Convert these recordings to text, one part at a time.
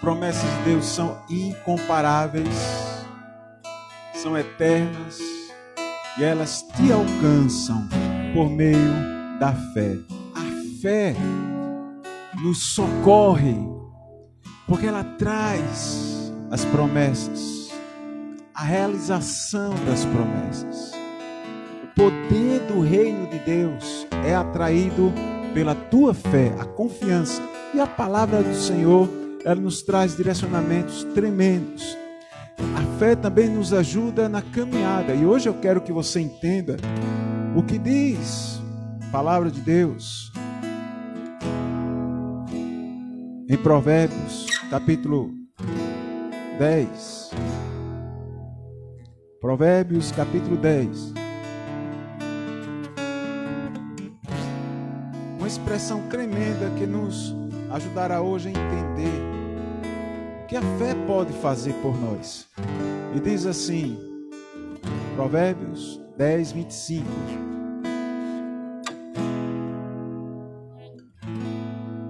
promessas de Deus são incomparáveis, são eternas e elas te alcançam por meio da fé. A fé nos socorre porque ela traz as promessas, a realização das promessas. O poder do reino de Deus é atraído pela tua fé, a confiança e a palavra do Senhor ela nos traz direcionamentos tremendos. A fé também nos ajuda na caminhada. E hoje eu quero que você entenda o que diz a palavra de Deus em Provérbios, capítulo 10. Provérbios, capítulo 10. Uma expressão tremenda que nos ajudará hoje a entender que a fé pode fazer por nós. E diz assim, Provérbios 10, 25.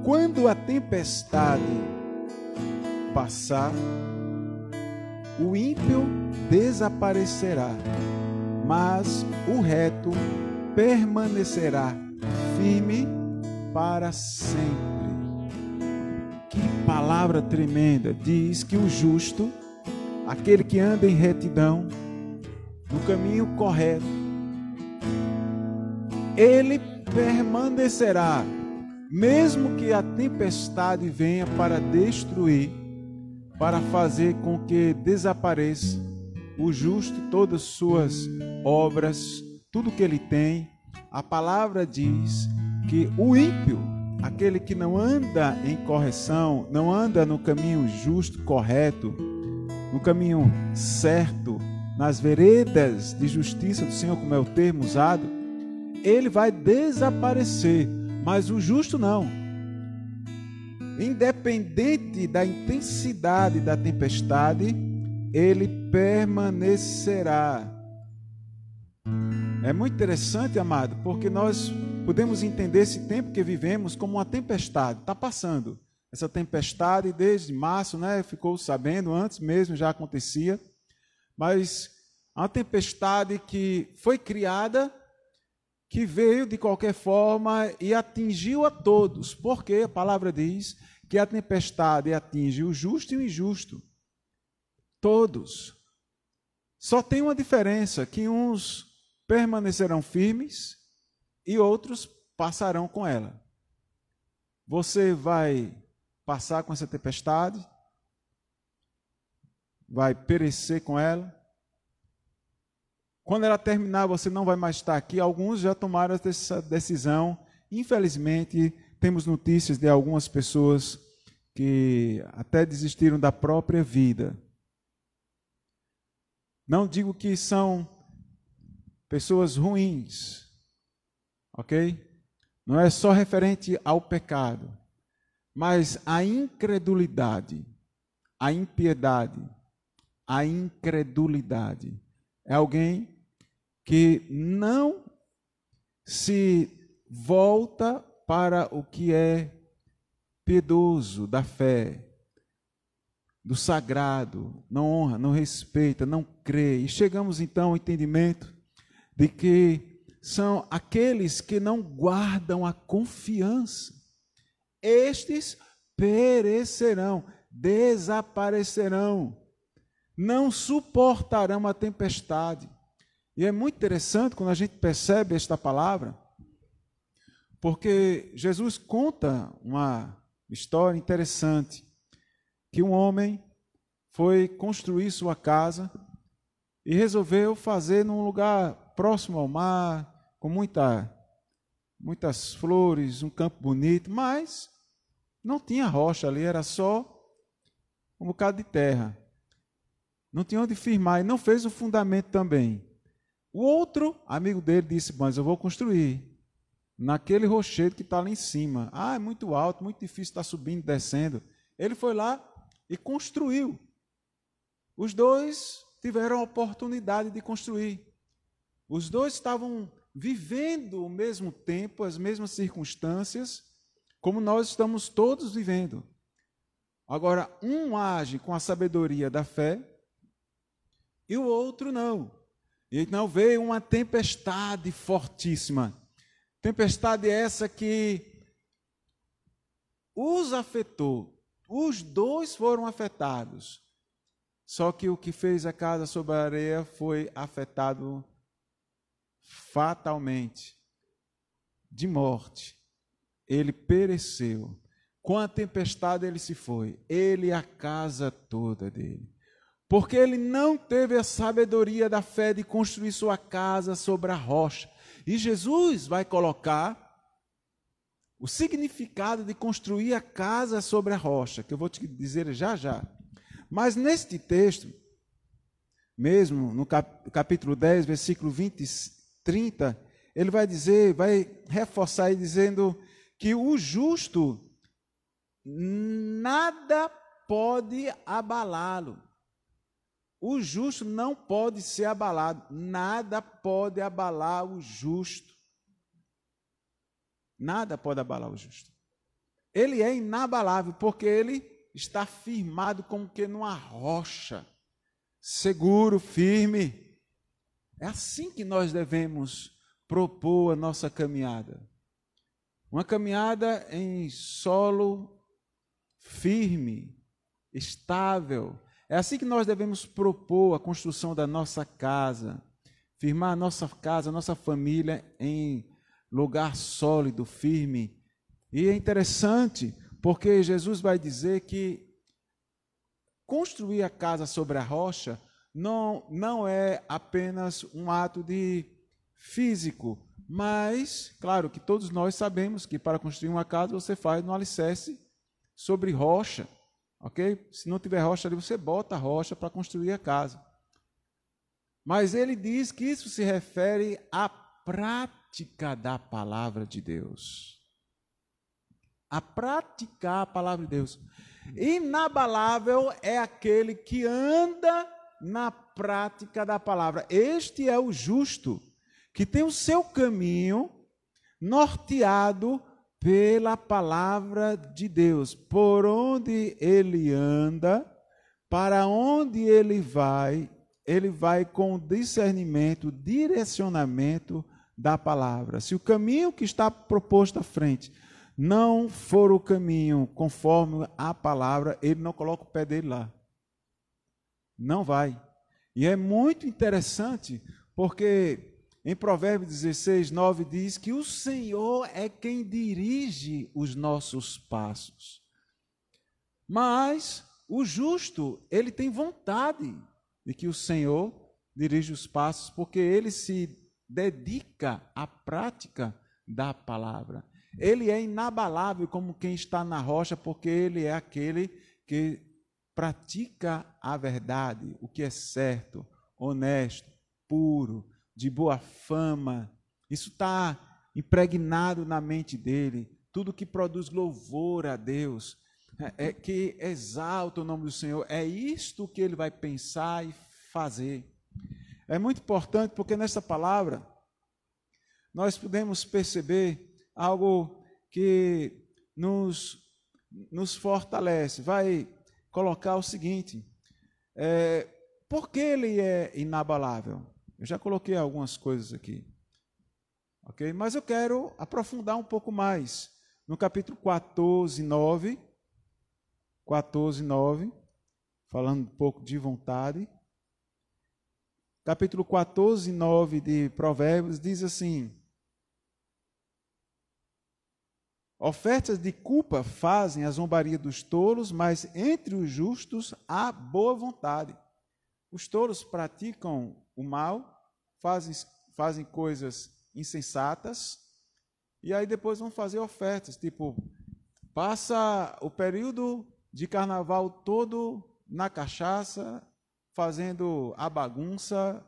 Quando a tempestade passar, o ímpio desaparecerá, mas o reto permanecerá firme para sempre palavra tremenda diz que o justo, aquele que anda em retidão, no caminho correto, ele permanecerá, mesmo que a tempestade venha para destruir, para fazer com que desapareça o justo todas as suas obras, tudo que ele tem. A palavra diz que o ímpio aquele que não anda em correção, não anda no caminho justo, correto, no caminho certo, nas veredas de justiça do Senhor, como é o termo usado, ele vai desaparecer, mas o justo não. Independente da intensidade da tempestade, ele permanecerá. É muito interessante, amado, porque nós podemos entender esse tempo que vivemos como uma tempestade. Está passando. Essa tempestade, desde março, né, ficou sabendo, antes mesmo já acontecia. Mas a tempestade que foi criada, que veio de qualquer forma e atingiu a todos. Porque a palavra diz que a tempestade atinge o justo e o injusto. Todos. Só tem uma diferença: que uns permanecerão firmes e outros passarão com ela. Você vai passar com essa tempestade, vai perecer com ela. Quando ela terminar, você não vai mais estar aqui. Alguns já tomaram essa decisão. Infelizmente, temos notícias de algumas pessoas que até desistiram da própria vida. Não digo que são pessoas ruins, ok? Não é só referente ao pecado, mas a incredulidade, a impiedade, a incredulidade. É alguém que não se volta para o que é piedoso da fé, do sagrado, não honra, não respeita, não crê. E chegamos então ao entendimento de que são aqueles que não guardam a confiança. Estes perecerão, desaparecerão, não suportarão a tempestade. E é muito interessante quando a gente percebe esta palavra, porque Jesus conta uma história interessante, que um homem foi construir sua casa e resolveu fazer num lugar próximo ao mar, com muita, muitas flores, um campo bonito, mas não tinha rocha ali, era só um bocado de terra. Não tinha onde firmar e não fez o fundamento também. O outro amigo dele disse: Mas eu vou construir naquele rochedo que está lá em cima. Ah, é muito alto, muito difícil estar tá subindo, descendo. Ele foi lá e construiu. Os dois tiveram a oportunidade de construir. Os dois estavam vivendo o mesmo tempo, as mesmas circunstâncias, como nós estamos todos vivendo. Agora, um age com a sabedoria da fé e o outro não. E então veio uma tempestade fortíssima. Tempestade essa que os afetou. Os dois foram afetados. Só que o que fez a casa sobre a areia foi afetado fatalmente, de morte. Ele pereceu. Com a tempestade ele se foi, ele e a casa toda dele. Porque ele não teve a sabedoria da fé de construir sua casa sobre a rocha. E Jesus vai colocar o significado de construir a casa sobre a rocha, que eu vou te dizer já já. Mas neste texto, mesmo no capítulo 10, versículo 20, 30, ele vai dizer, vai reforçar aí dizendo que o justo nada pode abalá-lo. O justo não pode ser abalado, nada pode abalar o justo. Nada pode abalar o justo. Ele é inabalável porque ele está firmado como que numa rocha, seguro, firme. É assim que nós devemos propor a nossa caminhada. Uma caminhada em solo firme, estável. É assim que nós devemos propor a construção da nossa casa, firmar a nossa casa, a nossa família em lugar sólido, firme. E é interessante, porque Jesus vai dizer que construir a casa sobre a rocha não, não é apenas um ato de físico, mas, claro que todos nós sabemos que para construir uma casa você faz no alicerce sobre rocha, ok? Se não tiver rocha ali, você bota a rocha para construir a casa. Mas ele diz que isso se refere à prática da palavra de Deus. A praticar a palavra de Deus. Inabalável é aquele que anda na prática da palavra. Este é o justo, que tem o seu caminho norteado pela palavra de Deus. Por onde ele anda, para onde ele vai, ele vai com discernimento, direcionamento da palavra. Se o caminho que está proposto à frente não for o caminho conforme a palavra, ele não coloca o pé dele lá. Não vai. E é muito interessante, porque em Provérbios 16, 9 diz que o Senhor é quem dirige os nossos passos. Mas o justo, ele tem vontade de que o Senhor dirija os passos, porque ele se dedica à prática da palavra. Ele é inabalável como quem está na rocha, porque ele é aquele que pratica a verdade, o que é certo, honesto, puro, de boa fama. Isso está impregnado na mente dele. Tudo que produz louvor a Deus, é, é que exalta o nome do Senhor, é isto que ele vai pensar e fazer. É muito importante porque nessa palavra nós podemos perceber algo que nos, nos fortalece. Vai colocar o seguinte: é, por que ele é inabalável? Eu já coloquei algumas coisas aqui. Ok? Mas eu quero aprofundar um pouco mais. No capítulo 14, 9. 14, 9. Falando um pouco de vontade. Capítulo 14, 9 de Provérbios diz assim: Ofertas de culpa fazem a zombaria dos tolos, mas entre os justos há boa vontade. Os tolos praticam o mal, fazem, fazem coisas insensatas, e aí depois vão fazer ofertas, tipo, passa o período de carnaval todo na cachaça, fazendo a bagunça,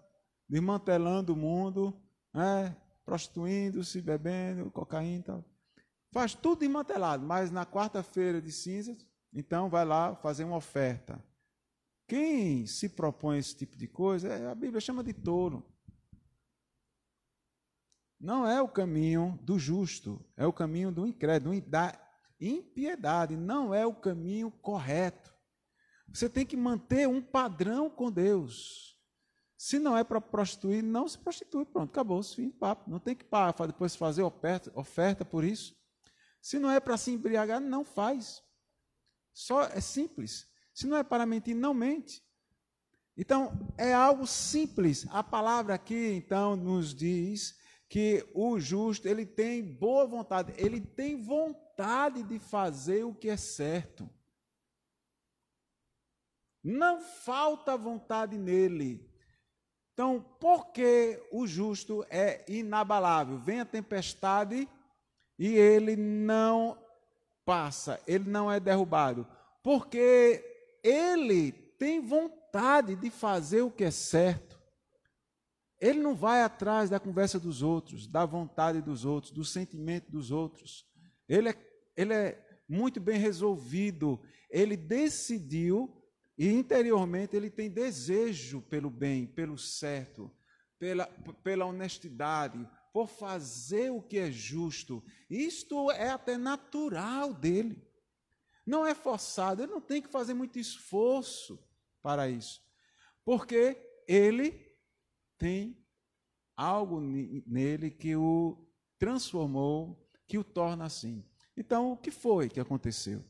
desmantelando o mundo, né? prostituindo-se, bebendo, cocaína tal. Faz tudo desmantelado, mas na quarta-feira de cinzas, então vai lá fazer uma oferta. Quem se propõe esse tipo de coisa, é, a Bíblia chama de touro. Não é o caminho do justo, é o caminho do incrédulo, da, impiedade, não é o caminho correto. Você tem que manter um padrão com Deus. Se não é para prostituir, não se prostitui. Pronto, acabou, fim papo. Não tem que depois fazer oferta, oferta por isso. Se não é para se embriagar, não faz. Só é simples. Se não é para mentir, não mente. Então, é algo simples. A palavra aqui, então, nos diz que o justo, ele tem boa vontade, ele tem vontade de fazer o que é certo. Não falta vontade nele. Então, por que o justo é inabalável? Vem a tempestade e ele não passa, ele não é derrubado. Porque ele tem vontade de fazer o que é certo. Ele não vai atrás da conversa dos outros, da vontade dos outros, do sentimento dos outros. Ele é, ele é muito bem resolvido. Ele decidiu e interiormente ele tem desejo pelo bem, pelo certo, pela, pela honestidade, por fazer o que é justo. Isto é até natural dele. Não é forçado, ele não tem que fazer muito esforço para isso. Porque ele tem algo nele que o transformou, que o torna assim. Então, o que foi que aconteceu?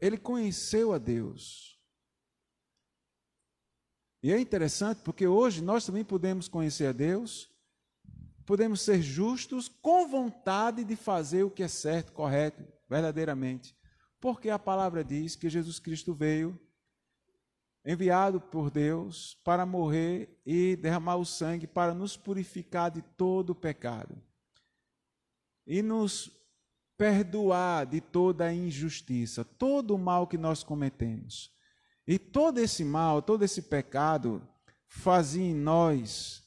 Ele conheceu a Deus. E é interessante porque hoje nós também podemos conhecer a Deus, podemos ser justos com vontade de fazer o que é certo, correto, verdadeiramente. Porque a palavra diz que Jesus Cristo veio enviado por Deus para morrer e derramar o sangue para nos purificar de todo o pecado e nos perdoar de toda a injustiça, todo o mal que nós cometemos. E todo esse mal, todo esse pecado fazia em nós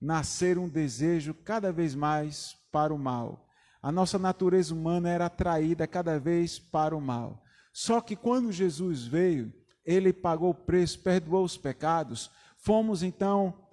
nascer um desejo cada vez mais para o mal. A nossa natureza humana era atraída cada vez para o mal. Só que quando Jesus veio, ele pagou o preço, perdoou os pecados, fomos então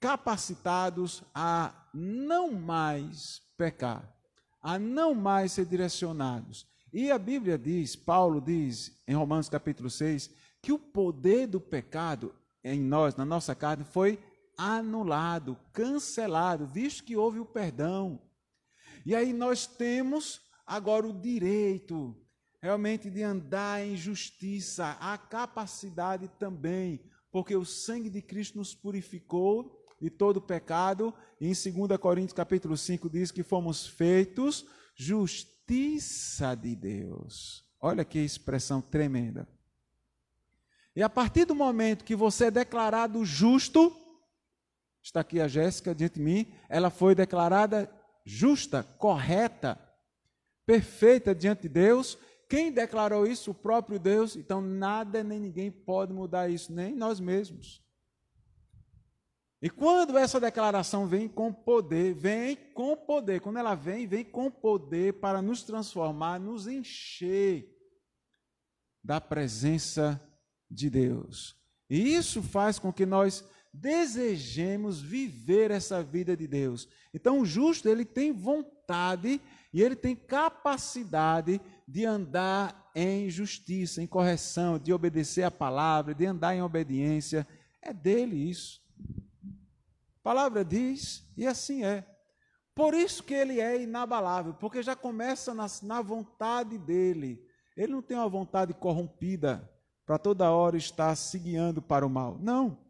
capacitados a não mais pecar a não mais ser direcionados. E a Bíblia diz, Paulo diz em Romanos capítulo 6, que o poder do pecado em nós, na nossa carne, foi anulado, cancelado, visto que houve o perdão. E aí nós temos agora o direito realmente de andar em justiça, a capacidade também, porque o sangue de Cristo nos purificou de todo pecado. E em 2 Coríntios capítulo 5 diz que fomos feitos justiça de Deus. Olha que expressão tremenda. E a partir do momento que você é declarado justo, está aqui a Jéssica diante de mim, ela foi declarada justa, correta, perfeita diante de Deus. Quem declarou isso? O próprio Deus. Então nada nem ninguém pode mudar isso, nem nós mesmos. E quando essa declaração vem com poder, vem com poder. Quando ela vem, vem com poder para nos transformar, nos encher da presença de Deus. E isso faz com que nós desejemos viver essa vida de Deus. Então, o justo, ele tem vontade e ele tem capacidade de andar em justiça, em correção, de obedecer a palavra, de andar em obediência. É dele isso. A palavra diz, e assim é. Por isso que ele é inabalável, porque já começa na, na vontade dele. Ele não tem uma vontade corrompida para toda hora estar se guiando para o mal. Não.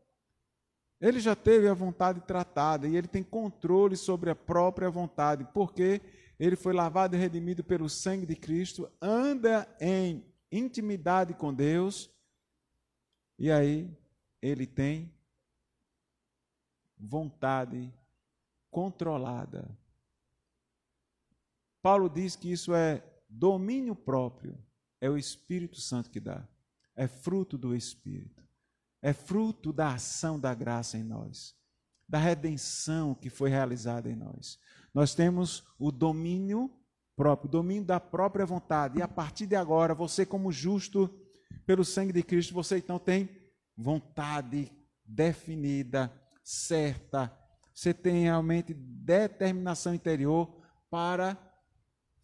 Ele já teve a vontade tratada e ele tem controle sobre a própria vontade, porque ele foi lavado e redimido pelo sangue de Cristo, anda em intimidade com Deus, e aí ele tem vontade controlada. Paulo diz que isso é domínio próprio, é o Espírito Santo que dá, é fruto do Espírito, é fruto da ação da graça em nós, da redenção que foi realizada em nós. Nós temos o domínio próprio, o domínio da própria vontade, e a partir de agora, você, como justo pelo sangue de Cristo, você então tem vontade definida, certa, você tem realmente determinação interior para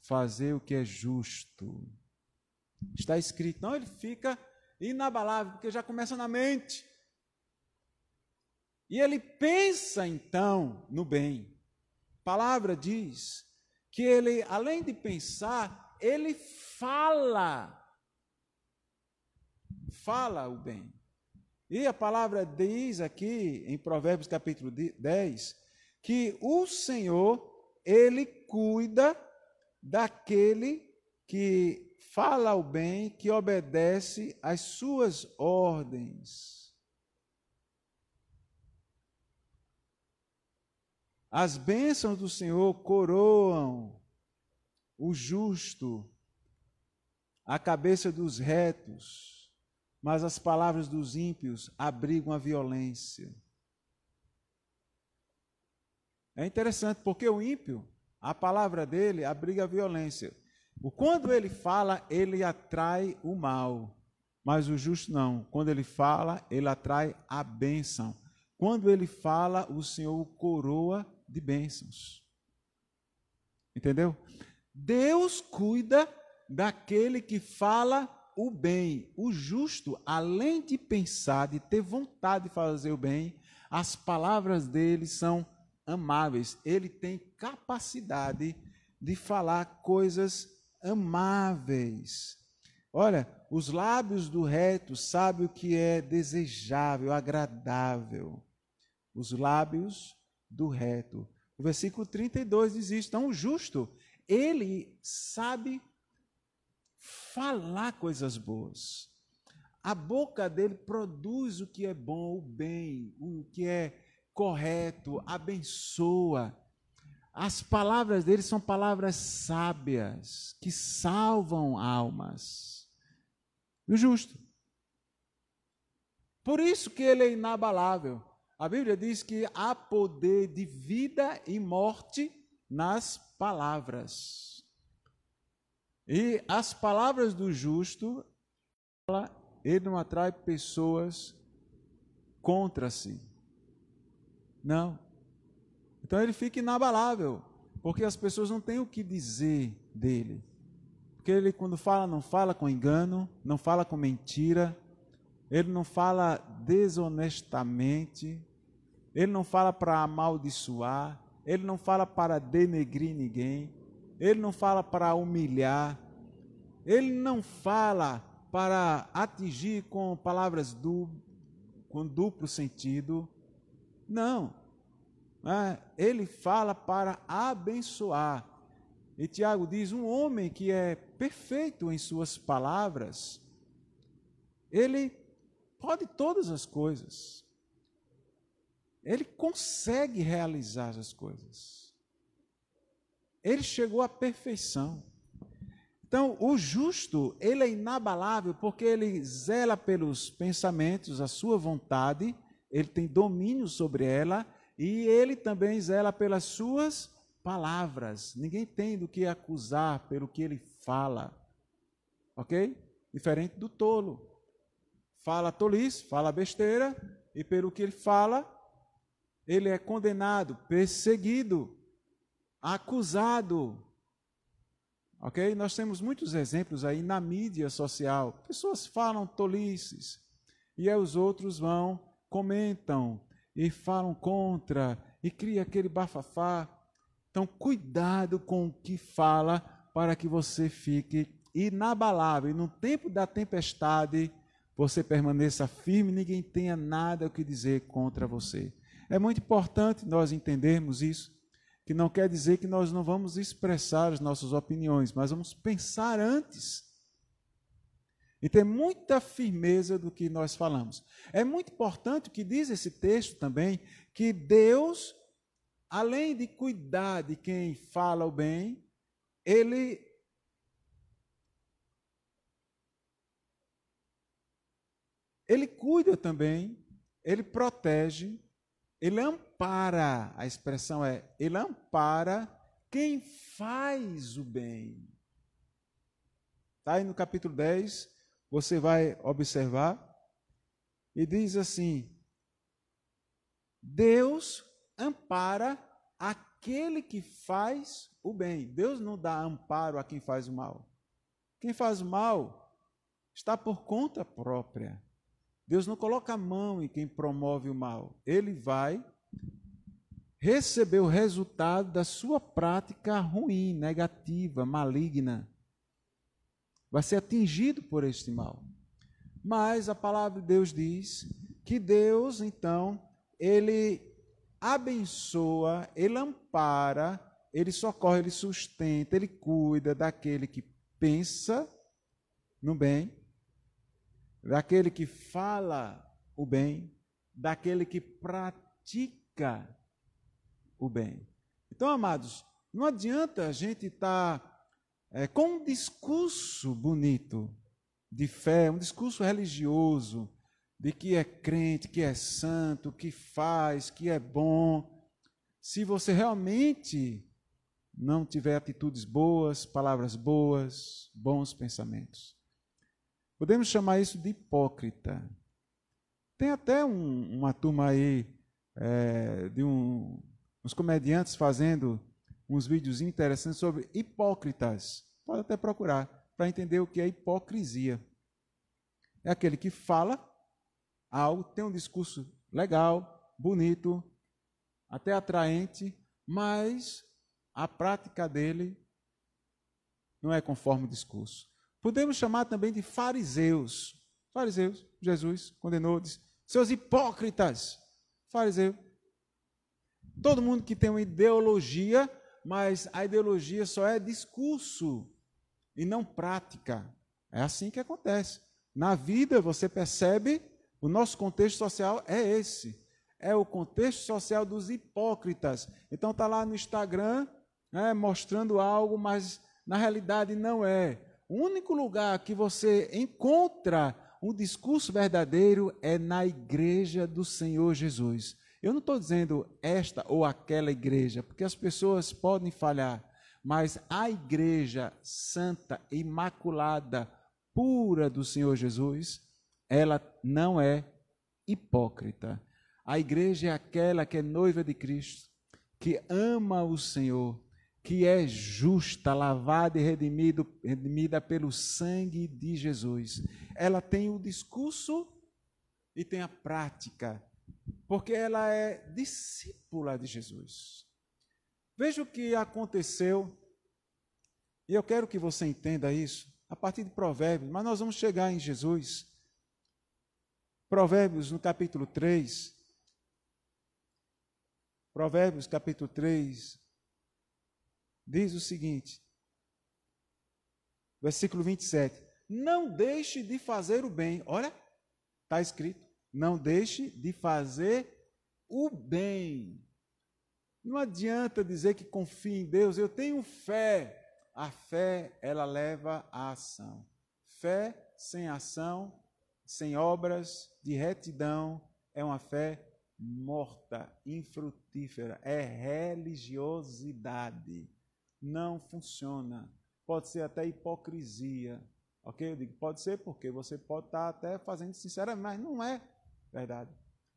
fazer o que é justo. Está escrito, não, ele fica inabalável, porque já começa na mente. E ele pensa então no bem. A palavra diz que ele, além de pensar, ele fala. Fala o bem. E a palavra diz aqui em Provérbios capítulo 10 que o Senhor, ele cuida daquele que fala o bem, que obedece às suas ordens. As bênçãos do Senhor coroam o justo, a cabeça dos retos, mas as palavras dos ímpios abrigam a violência. É interessante porque o ímpio, a palavra dele abriga a violência. Quando ele fala, ele atrai o mal, mas o justo não. Quando ele fala, ele atrai a bênção. Quando ele fala, o Senhor o coroa de bênçãos. Entendeu? Deus cuida daquele que fala o bem. O justo, além de pensar, de ter vontade de fazer o bem, as palavras dele são amáveis. Ele tem capacidade de falar coisas amáveis. Olha, os lábios do reto sabem o que é desejável, agradável. Os lábios do reto. O versículo 32 diz isso. Então, o justo, ele sabe falar coisas boas. A boca dele produz o que é bom, o bem, o que é correto, abençoa. As palavras dele são palavras sábias, que salvam almas. E o justo. Por isso que ele é inabalável. A Bíblia diz que há poder de vida e morte nas palavras. E as palavras do justo, ele não atrai pessoas contra si. Não. Então ele fica inabalável, porque as pessoas não têm o que dizer dele. Porque ele, quando fala, não fala com engano, não fala com mentira, ele não fala desonestamente, ele não fala para amaldiçoar, ele não fala para denegrir ninguém, ele não fala para humilhar, ele não fala para atingir com palavras du com duplo sentido. Não. É, ele fala para abençoar. E Tiago diz: um homem que é perfeito em suas palavras, ele pode todas as coisas. Ele consegue realizar as coisas. Ele chegou à perfeição. Então, o justo, ele é inabalável porque ele zela pelos pensamentos, a sua vontade, ele tem domínio sobre ela e ele também zela pelas suas palavras. Ninguém tem do que acusar pelo que ele fala. Ok? Diferente do tolo. Fala tolice, fala besteira, e pelo que ele fala, ele é condenado, perseguido, acusado. Ok? Nós temos muitos exemplos aí na mídia social. Pessoas falam tolices e aí os outros vão, comentam e falam contra e cria aquele bafafá. Então, cuidado com o que fala para que você fique inabalável. E no tempo da tempestade, você permaneça firme, ninguém tenha nada o que dizer contra você. É muito importante nós entendermos isso, que não quer dizer que nós não vamos expressar as nossas opiniões, mas vamos pensar antes. E ter muita firmeza do que nós falamos. É muito importante o que diz esse texto também, que Deus, além de cuidar de quem fala o bem, ele ele cuida também, ele protege ele ampara, a expressão é, ele ampara quem faz o bem. Está aí no capítulo 10, você vai observar, e diz assim: Deus ampara aquele que faz o bem. Deus não dá amparo a quem faz o mal. Quem faz o mal está por conta própria. Deus não coloca a mão em quem promove o mal. Ele vai receber o resultado da sua prática ruim, negativa, maligna. Vai ser atingido por este mal. Mas a palavra de Deus diz que Deus, então, ele abençoa, ele ampara, ele socorre, ele sustenta, ele cuida daquele que pensa no bem, daquele que fala o bem, daquele que pratica o bem. Então, amados, não adianta a gente estar tá, é, com um discurso bonito de fé, um discurso religioso, de que é crente, que é santo, que faz, que é bom, se você realmente não tiver atitudes boas, palavras boas, bons pensamentos. Podemos chamar isso de hipócrita. Tem até um, uma turma aí é, de um, uns comediantes fazendo uns vídeos interessantes sobre hipócritas. Pode até procurar para entender o que é hipocrisia. É aquele que fala algo, tem um discurso legal, bonito, até atraente, mas a prática dele não é conforme o discurso. Podemos chamar também de fariseus. Fariseus, Jesus condenou, disse, seus hipócritas. Fariseu. Todo mundo que tem uma ideologia, mas a ideologia só é discurso e não prática. É assim que acontece. Na vida você percebe o nosso contexto social é esse. É o contexto social dos hipócritas. Então está lá no Instagram né, mostrando algo, mas na realidade não é. O único lugar que você encontra um discurso verdadeiro é na igreja do Senhor Jesus. Eu não estou dizendo esta ou aquela igreja, porque as pessoas podem falhar, mas a igreja santa, imaculada, pura do Senhor Jesus, ela não é hipócrita. A igreja é aquela que é noiva de Cristo, que ama o Senhor, que é justa, lavada e redimido, redimida pelo sangue de Jesus. Ela tem o discurso e tem a prática, porque ela é discípula de Jesus. Veja o que aconteceu, e eu quero que você entenda isso a partir de Provérbios, mas nós vamos chegar em Jesus. Provérbios, no capítulo 3. Provérbios, capítulo 3, diz o seguinte, versículo 27. Não deixe de fazer o bem. Olha, está escrito. Não deixe de fazer o bem. Não adianta dizer que confia em Deus, eu tenho fé. A fé, ela leva à ação. Fé sem ação sem obras de retidão, é uma fé morta, infrutífera, é religiosidade. Não funciona. Pode ser até hipocrisia. Ok? Eu digo, pode ser porque você pode estar até fazendo sinceramente, mas não é verdade.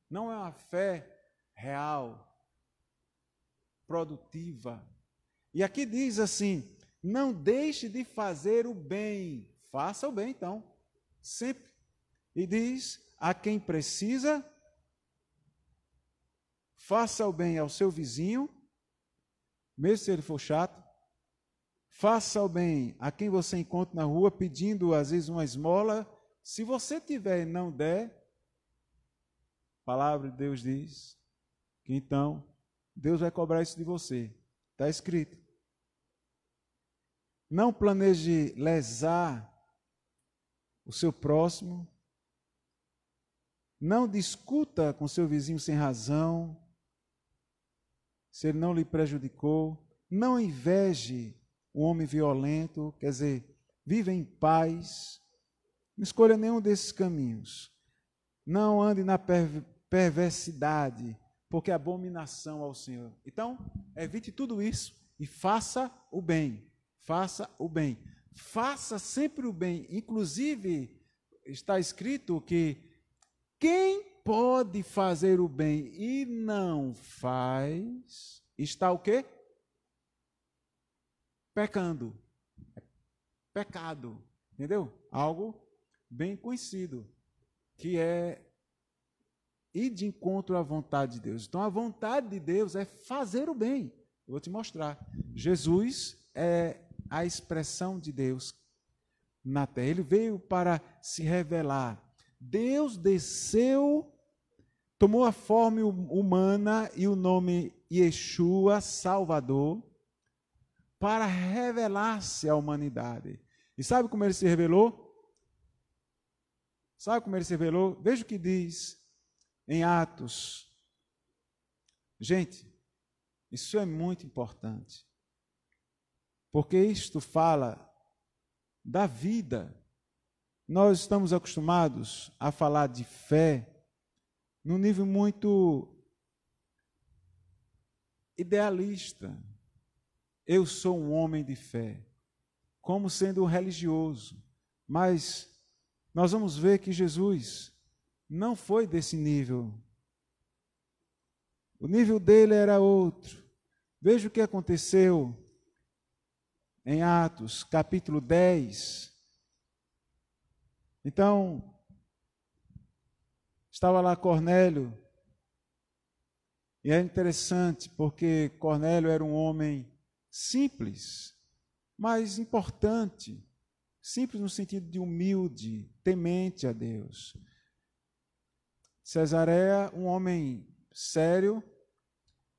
Não é uma fé real, produtiva. E aqui diz assim: não deixe de fazer o bem. Faça o bem, então. Sempre e diz: a quem precisa, faça o bem ao seu vizinho, mesmo se ele for chato. Faça o bem a quem você encontra na rua pedindo às vezes uma esmola. Se você tiver e não der, palavra de Deus diz que então Deus vai cobrar isso de você. Está escrito. Não planeje lesar o seu próximo, não discuta com seu vizinho sem razão, se ele não lhe prejudicou. Não inveje o homem violento, quer dizer, viva em paz. Não escolha nenhum desses caminhos. Não ande na perversidade, porque é abominação ao Senhor. Então, evite tudo isso e faça o bem. Faça o bem. Faça sempre o bem. Inclusive, está escrito que quem pode fazer o bem e não faz, está o quê? pecando. É pecado. Entendeu? Algo bem conhecido, que é ir de encontro à vontade de Deus. Então, a vontade de Deus é fazer o bem. Eu vou te mostrar. Jesus é a expressão de Deus na terra. Ele veio para se revelar. Deus desceu, tomou a forma humana e o nome Yeshua, Salvador, para revelar-se à humanidade. E sabe como ele se revelou? Sabe como ele se revelou? Veja o que diz em Atos. Gente, isso é muito importante. Porque isto fala da vida. Nós estamos acostumados a falar de fé num nível muito idealista. Eu sou um homem de fé, como sendo um religioso. Mas nós vamos ver que Jesus não foi desse nível. O nível dele era outro. Veja o que aconteceu em Atos, capítulo 10. Então, estava lá Cornélio, e é interessante porque Cornélio era um homem simples, mas importante. Simples no sentido de humilde, temente a Deus. Cesareia, um homem sério,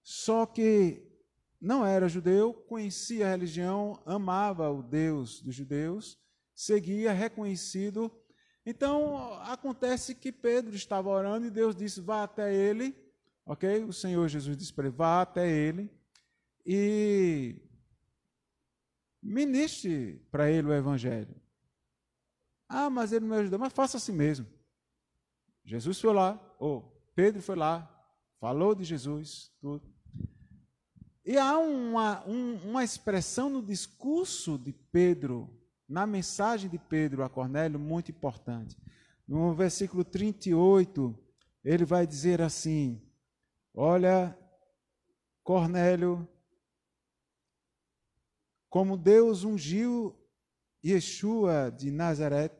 só que não era judeu, conhecia a religião, amava o Deus dos judeus, seguia reconhecido. Então acontece que Pedro estava orando e Deus disse: vá até ele, ok? O Senhor Jesus disse para ele: vá até ele e ministre para ele o evangelho. Ah, mas ele não me ajudou, mas faça assim mesmo. Jesus foi lá, ou Pedro foi lá, falou de Jesus, tudo. E há uma, um, uma expressão no discurso de Pedro, na mensagem de Pedro a Cornélio, muito importante. No versículo 38, ele vai dizer assim: Olha, Cornélio, como Deus ungiu Yeshua de Nazaré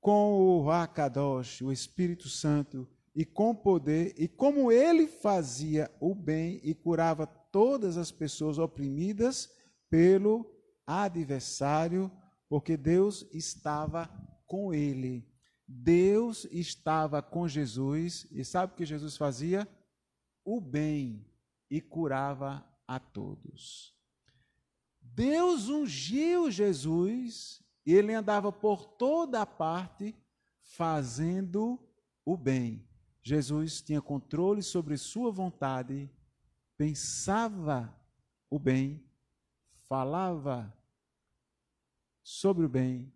com o Hakadosh, o Espírito Santo, e com poder, e como ele fazia o bem e curava todas as pessoas oprimidas pelo adversário, porque Deus estava com ele. Deus estava com Jesus, e sabe o que Jesus fazia? O bem e curava a todos. Deus ungiu Jesus e ele andava por toda a parte fazendo o bem. Jesus tinha controle sobre sua vontade, pensava o bem, falava sobre o bem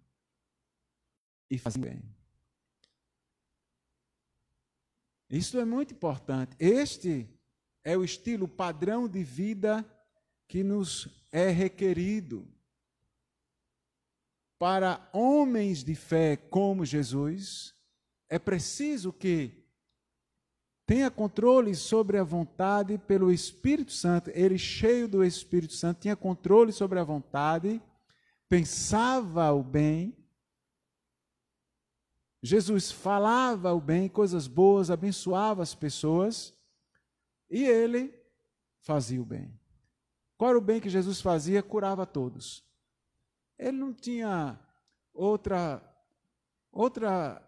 e fazia o bem. Isso é muito importante. Este é o estilo padrão de vida que nos é requerido para homens de fé como Jesus, é preciso que tenha controle sobre a vontade pelo Espírito Santo. Ele, cheio do Espírito Santo, tinha controle sobre a vontade, pensava o bem. Jesus falava o bem, coisas boas, abençoava as pessoas, e ele fazia o bem. Qual era o bem que Jesus fazia? Curava todos. Ele não tinha outra, outra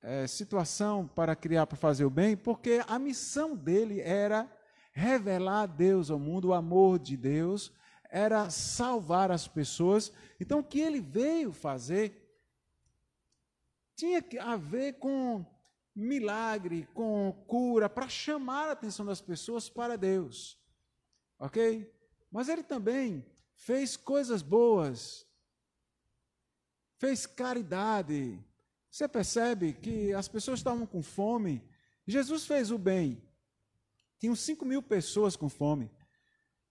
é, situação para criar, para fazer o bem, porque a missão dele era revelar a Deus ao mundo, o amor de Deus, era salvar as pessoas. Então, o que ele veio fazer tinha a ver com milagre, com cura, para chamar a atenção das pessoas para Deus. Ok? Mas ele também fez coisas boas fez caridade. Você percebe que as pessoas estavam com fome. Jesus fez o bem. Tinham cinco mil pessoas com fome.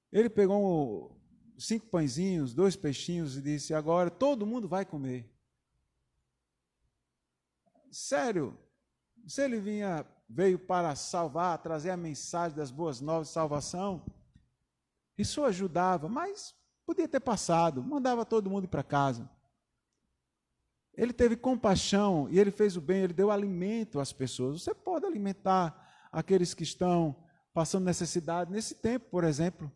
Ele pegou cinco pãezinhos, dois peixinhos e disse: Agora todo mundo vai comer. Sério, se ele vinha, veio para salvar, trazer a mensagem das boas novas de salvação, isso ajudava, mas Podia ter passado, mandava todo mundo para casa. Ele teve compaixão e ele fez o bem, ele deu alimento às pessoas. Você pode alimentar aqueles que estão passando necessidade nesse tempo, por exemplo.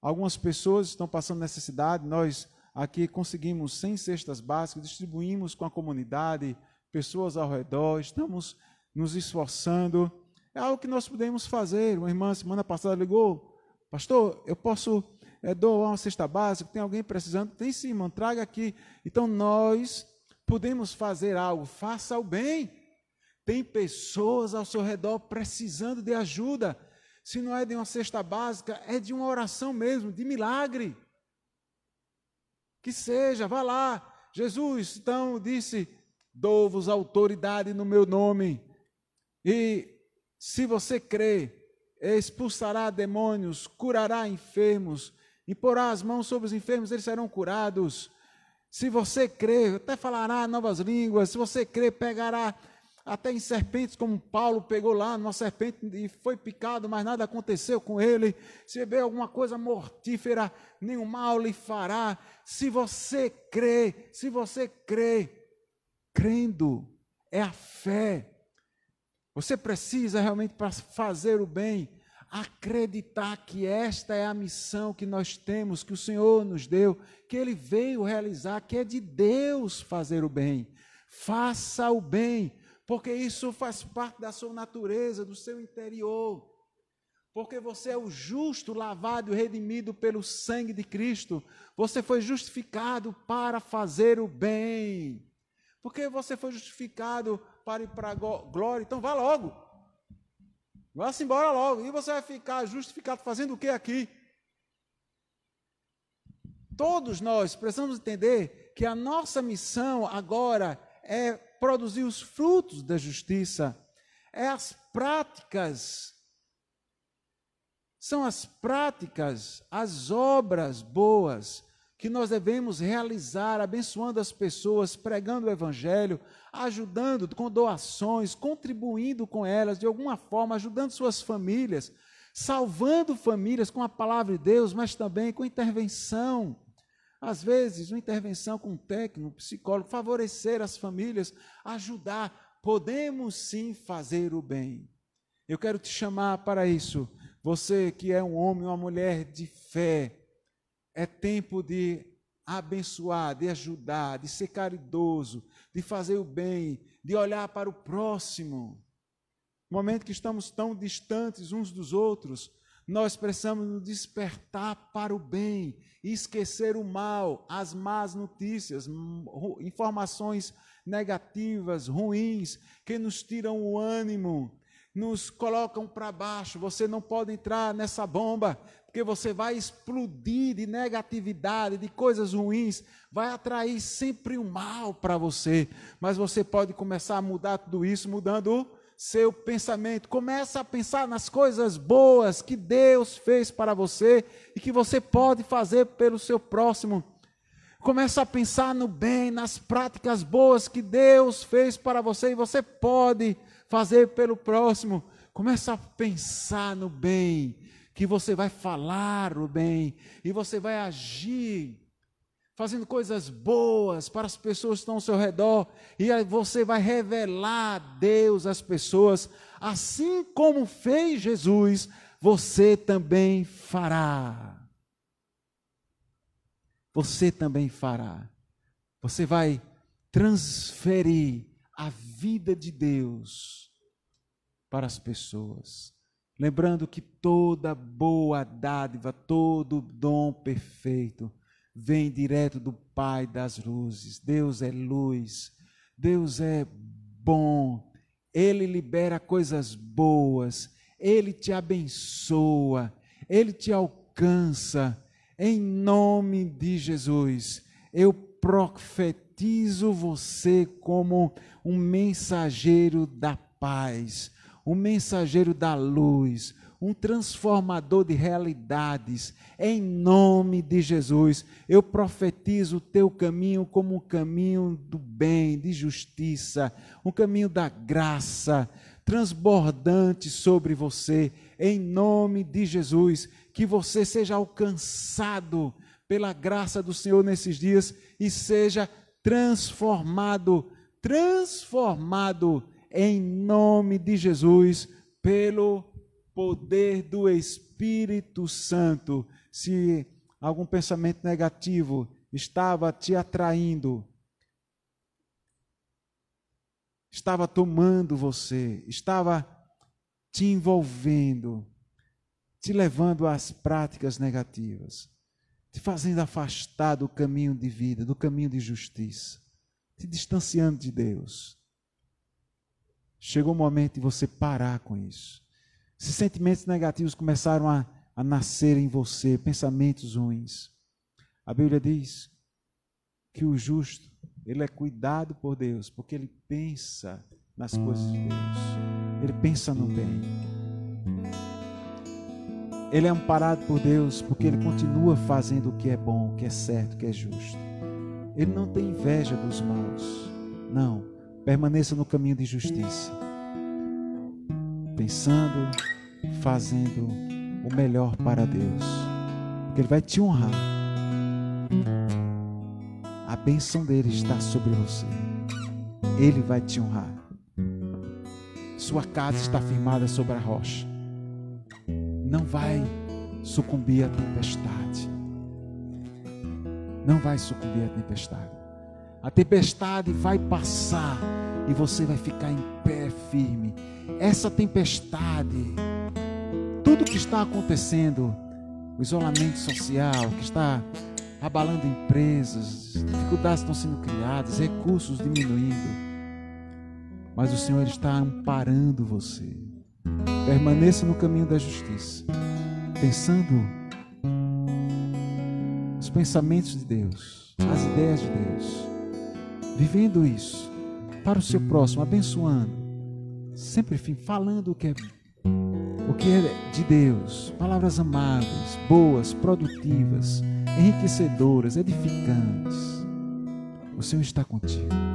Algumas pessoas estão passando necessidade, nós aqui conseguimos 100 cestas básicas, distribuímos com a comunidade, pessoas ao redor, estamos nos esforçando. É algo que nós podemos fazer. Uma irmã, semana passada, ligou: Pastor, eu posso é, doar uma cesta básica? Tem alguém precisando? Tem sim, irmão, traga aqui. Então nós podemos fazer algo, faça o bem. Tem pessoas ao seu redor precisando de ajuda. Se não é de uma cesta básica, é de uma oração mesmo, de milagre. Que seja, vá lá. Jesus então disse: Dou-vos autoridade no meu nome. E se você crê, expulsará demônios, curará enfermos, imporá as mãos sobre os enfermos, eles serão curados. Se você crê, até falará novas línguas. Se você crê, pegará até em serpentes, como Paulo pegou lá numa serpente e foi picado, mas nada aconteceu com ele. Se beber alguma coisa mortífera, nenhum mal lhe fará. Se você crê, se você crê, crendo, é a fé. Você precisa realmente para fazer o bem, acreditar que esta é a missão que nós temos, que o Senhor nos deu, que Ele veio realizar, que é de Deus fazer o bem. Faça o bem porque isso faz parte da sua natureza, do seu interior. Porque você é o justo, lavado e redimido pelo sangue de Cristo. Você foi justificado para fazer o bem. Porque você foi justificado para ir para a glória. Então vá logo. Vá-se embora logo. E você vai ficar justificado fazendo o que aqui? Todos nós precisamos entender que a nossa missão agora é produzir os frutos da justiça, é as práticas, são as práticas, as obras boas que nós devemos realizar, abençoando as pessoas, pregando o Evangelho, ajudando com doações, contribuindo com elas de alguma forma, ajudando suas famílias, salvando famílias com a palavra de Deus, mas também com intervenção às vezes, uma intervenção com um técnico, um psicólogo, favorecer as famílias, ajudar. Podemos sim fazer o bem. Eu quero te chamar para isso. Você que é um homem, uma mulher de fé, é tempo de abençoar, de ajudar, de ser caridoso, de fazer o bem, de olhar para o próximo. No momento que estamos tão distantes uns dos outros, nós precisamos nos despertar para o bem e esquecer o mal, as más notícias, informações negativas, ruins, que nos tiram o ânimo, nos colocam para baixo. Você não pode entrar nessa bomba, porque você vai explodir de negatividade, de coisas ruins, vai atrair sempre o mal para você. Mas você pode começar a mudar tudo isso mudando seu pensamento. Começa a pensar nas coisas boas que Deus fez para você e que você pode fazer pelo seu próximo. Começa a pensar no bem, nas práticas boas que Deus fez para você e você pode fazer pelo próximo. Começa a pensar no bem, que você vai falar o bem e você vai agir fazendo coisas boas para as pessoas que estão ao seu redor, e você vai revelar Deus às pessoas, assim como fez Jesus, você também fará. Você também fará. Você vai transferir a vida de Deus para as pessoas. Lembrando que toda boa dádiva, todo dom perfeito, vem direto do Pai das luzes. Deus é luz, Deus é bom, Ele libera coisas boas, Ele te abençoa, Ele te alcança. Em nome de Jesus, eu profetizo você como um mensageiro da paz, um mensageiro da luz, um transformador de realidades. Em nome de Jesus, eu profetizo o teu caminho como um caminho do bem, de justiça, um caminho da graça, transbordante sobre você. Em nome de Jesus, que você seja alcançado pela graça do Senhor nesses dias e seja transformado, transformado em nome de Jesus pelo poder do Espírito Santo. Se algum pensamento negativo estava te atraindo, estava tomando você, estava te envolvendo, te levando às práticas negativas, te fazendo afastar do caminho de vida, do caminho de justiça, te distanciando de Deus. Chegou o momento de você parar com isso. Se sentimentos negativos começaram a, a nascer em você, pensamentos ruins. A Bíblia diz que o justo, ele é cuidado por Deus, porque ele pensa nas coisas de Deus. Ele pensa no bem. Ele é amparado por Deus porque ele continua fazendo o que é bom, o que é certo, o que é justo. Ele não tem inveja dos maus. Não. Permaneça no caminho de justiça. Pensando, fazendo o melhor para Deus. Porque Ele vai te honrar. A bênção dele está sobre você. Ele vai te honrar. Sua casa está firmada sobre a rocha. Não vai sucumbir à tempestade. Não vai sucumbir à tempestade. A tempestade vai passar e você vai ficar em pé firme. Essa tempestade, tudo que está acontecendo, o isolamento social que está abalando empresas, dificuldades estão sendo criadas, recursos diminuindo mas o Senhor está amparando você. Permaneça no caminho da justiça, pensando os pensamentos de Deus, as ideias de Deus, vivendo isso para o seu próximo, abençoando, sempre enfim, falando o que é o que é de Deus, palavras amáveis, boas, produtivas, enriquecedoras, edificantes. O Senhor está contigo.